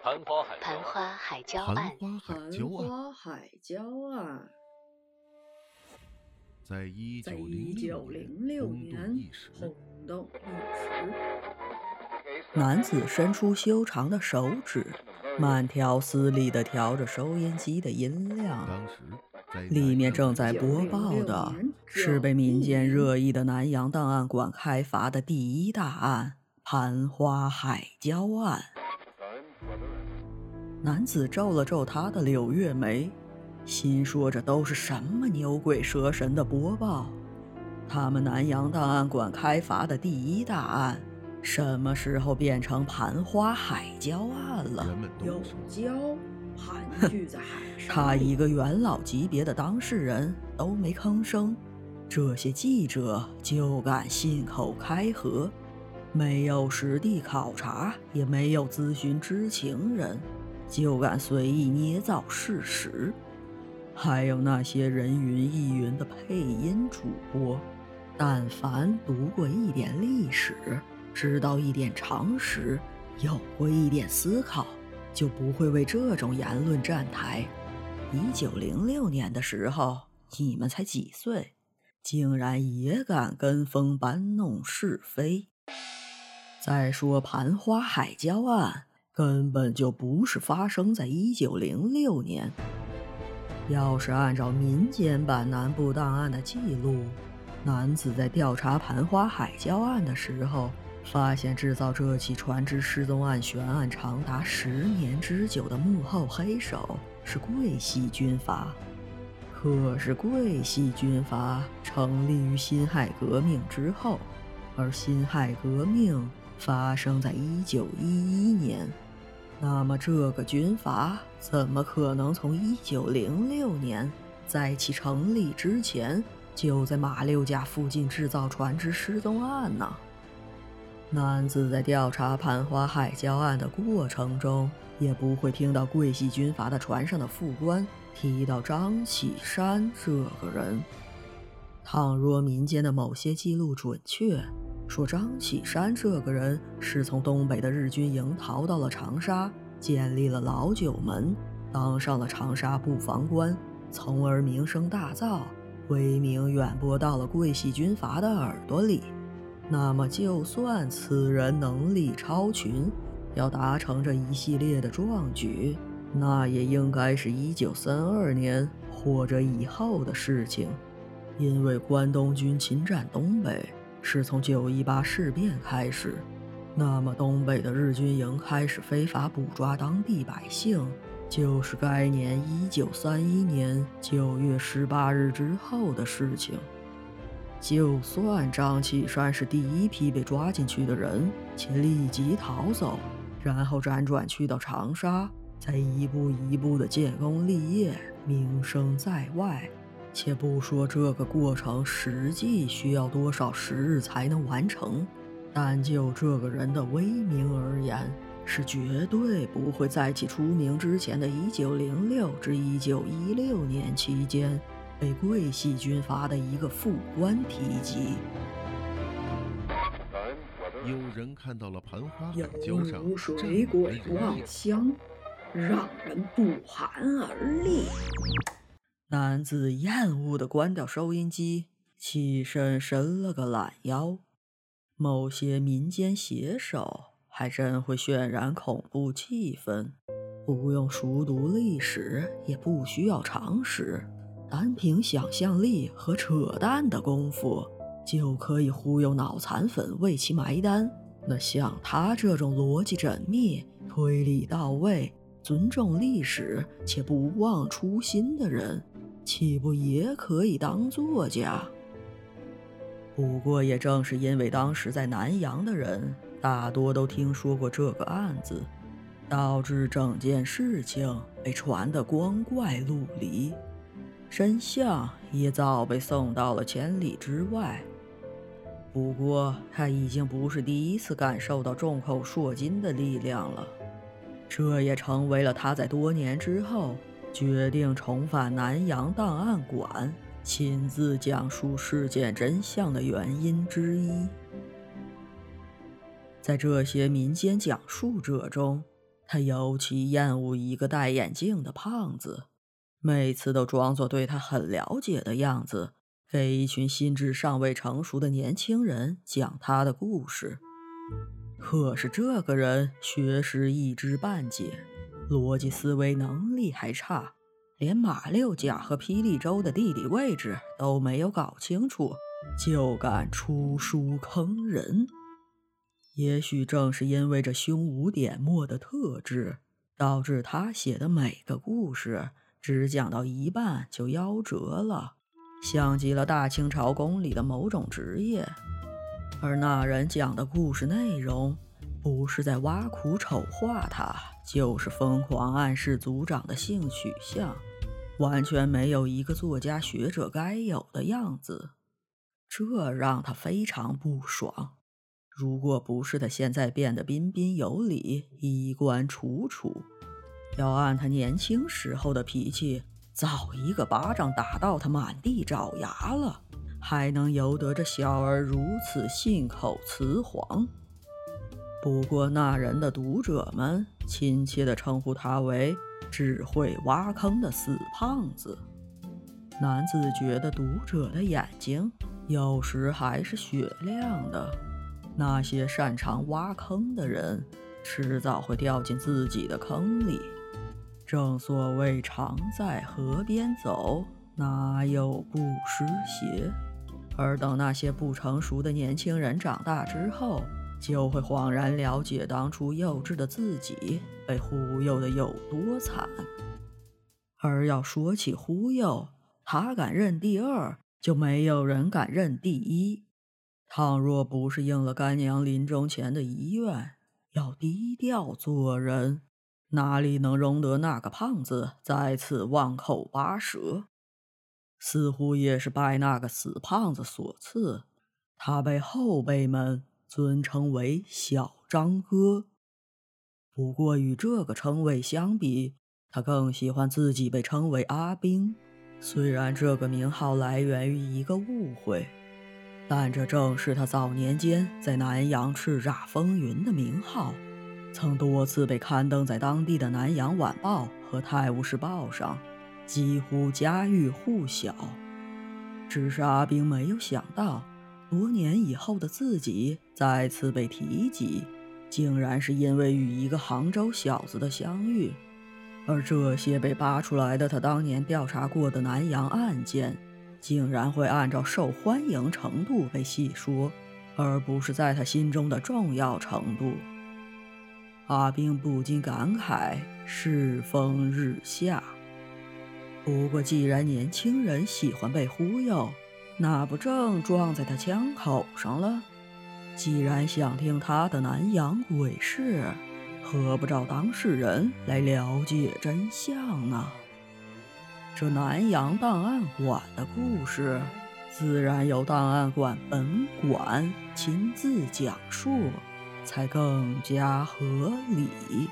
盘花海盘花海案，花海盘花海椒案，在一在九一九零六年。轰动一时。男子伸出修长的手指，慢条斯理地调着收音机的音量。当时里面正在播报的是被民间热议的南洋档案馆开罚的第一大案——盘花海椒案。男子皱了皱他的柳月眉，心说这都是什么牛鬼蛇神的播报？他们南洋档案馆开罚的第一大案，什么时候变成盘花海椒案了？人们都有说礁 盘踞在海上。他一个元老级别的当事人都没吭声，这些记者就敢信口开河，没有实地考察，也没有咨询知情人，就敢随意捏造事实。还有那些人云亦云的配音主播，但凡读过一点历史，知道一点常识，有过一点思考，就不会为这种言论站台。一九零六年的时候，你们才几岁，竟然也敢跟风搬弄是非？再说盘花海椒案根本就不是发生在一九零六年。要是按照民间版南部档案的记录，男子在调查盘花海椒案的时候，发现制造这起船只失踪案悬案长达十年之久的幕后黑手是桂系军阀。可是桂系军阀成立于辛亥革命之后，而辛亥革命发生在一九一一年。那么，这个军阀怎么可能从一九零六年在其成立之前就在马六甲附近制造船只失踪案呢？男子在调查盘花海礁案的过程中，也不会听到桂系军阀的船上的副官提到张启山这个人。倘若民间的某些记录准确，说张启山这个人是从东北的日军营逃到了长沙，建立了老九门，当上了长沙布防官，从而名声大噪，威名远播到了桂系军阀的耳朵里。那么，就算此人能力超群，要达成这一系列的壮举，那也应该是一九三二年或者以后的事情，因为关东军侵占东北。是从九一八事变开始，那么东北的日军营开始非法捕抓当地百姓，就是该年一九三一年九月十八日之后的事情。就算张启山是第一批被抓进去的人，且立即逃走，然后辗转去到长沙，再一步一步的建功立业，名声在外。且不说这个过程实际需要多少时日才能完成，但就这个人的威名而言，是绝对不会在其出名之前的1906至1916年期间被桂系军阀的一个副官提及。有人看到了盘花海有椒上如水鬼望乡，让人不寒而栗。男子厌恶地关掉收音机，起身伸了个懒腰。某些民间写手还真会渲染恐怖气氛，不用熟读历史，也不需要常识，单凭想象力和扯淡的功夫，就可以忽悠脑残粉为其埋单。那像他这种逻辑缜密、推理到位、尊重历史且不忘初心的人。岂不也可以当作家？不过，也正是因为当时在南洋的人大多都听说过这个案子，导致整件事情被传得光怪陆离，真相也早被送到了千里之外。不过，他已经不是第一次感受到众口铄金的力量了，这也成为了他在多年之后。决定重返南洋档案馆，亲自讲述事件真相的原因之一。在这些民间讲述者中，他尤其厌恶一个戴眼镜的胖子，每次都装作对他很了解的样子，给一群心智尚未成熟的年轻人讲他的故事。可是这个人学识一知半解，逻辑思维能力还差，连马六甲和霹雳州的地理位置都没有搞清楚，就敢出书坑人。也许正是因为这胸无点墨的特质，导致他写的每个故事只讲到一半就夭折了，像极了大清朝宫里的某种职业。而那人讲的故事内容，不是在挖苦丑化他，就是疯狂暗示族长的性取向，完全没有一个作家学者该有的样子，这让他非常不爽。如果不是他现在变得彬彬有礼、衣冠楚楚，要按他年轻时候的脾气，早一个巴掌打到他满地找牙了，还能由得这小儿如此信口雌黄。不过那人的读者们亲切地称呼他为“只会挖坑的死胖子”。男子觉得读者的眼睛有时还是雪亮的。那些擅长挖坑的人，迟早会掉进自己的坑里。正所谓“常在河边走，哪有不湿鞋”。而等那些不成熟的年轻人长大之后，就会恍然了解当初幼稚的自己被忽悠的有多惨。而要说起忽悠，他敢认第二，就没有人敢认第一。倘若不是应了干娘临终前的遗愿，要低调做人，哪里能容得那个胖子再次妄口拔舌？似乎也是拜那个死胖子所赐，他被后辈们尊称为小张哥。不过与这个称谓相比，他更喜欢自己被称为阿兵，虽然这个名号来源于一个误会。但这正是他早年间在南阳叱咤风云的名号，曾多次被刊登在当地的《南阳晚报》和《泰晤士报》上，几乎家喻户晓。只是阿兵没有想到，多年以后的自己再次被提及，竟然是因为与一个杭州小子的相遇，而这些被扒出来的他当年调查过的南阳案件。竟然会按照受欢迎程度被细说，而不是在他心中的重要程度。阿兵不禁感慨：世风日下。不过，既然年轻人喜欢被忽悠，那不正撞在他枪口上了？既然想听他的南洋鬼事，何不找当事人来了解真相呢？这南洋档案馆的故事，自然由档案馆本馆亲自讲述，才更加合理。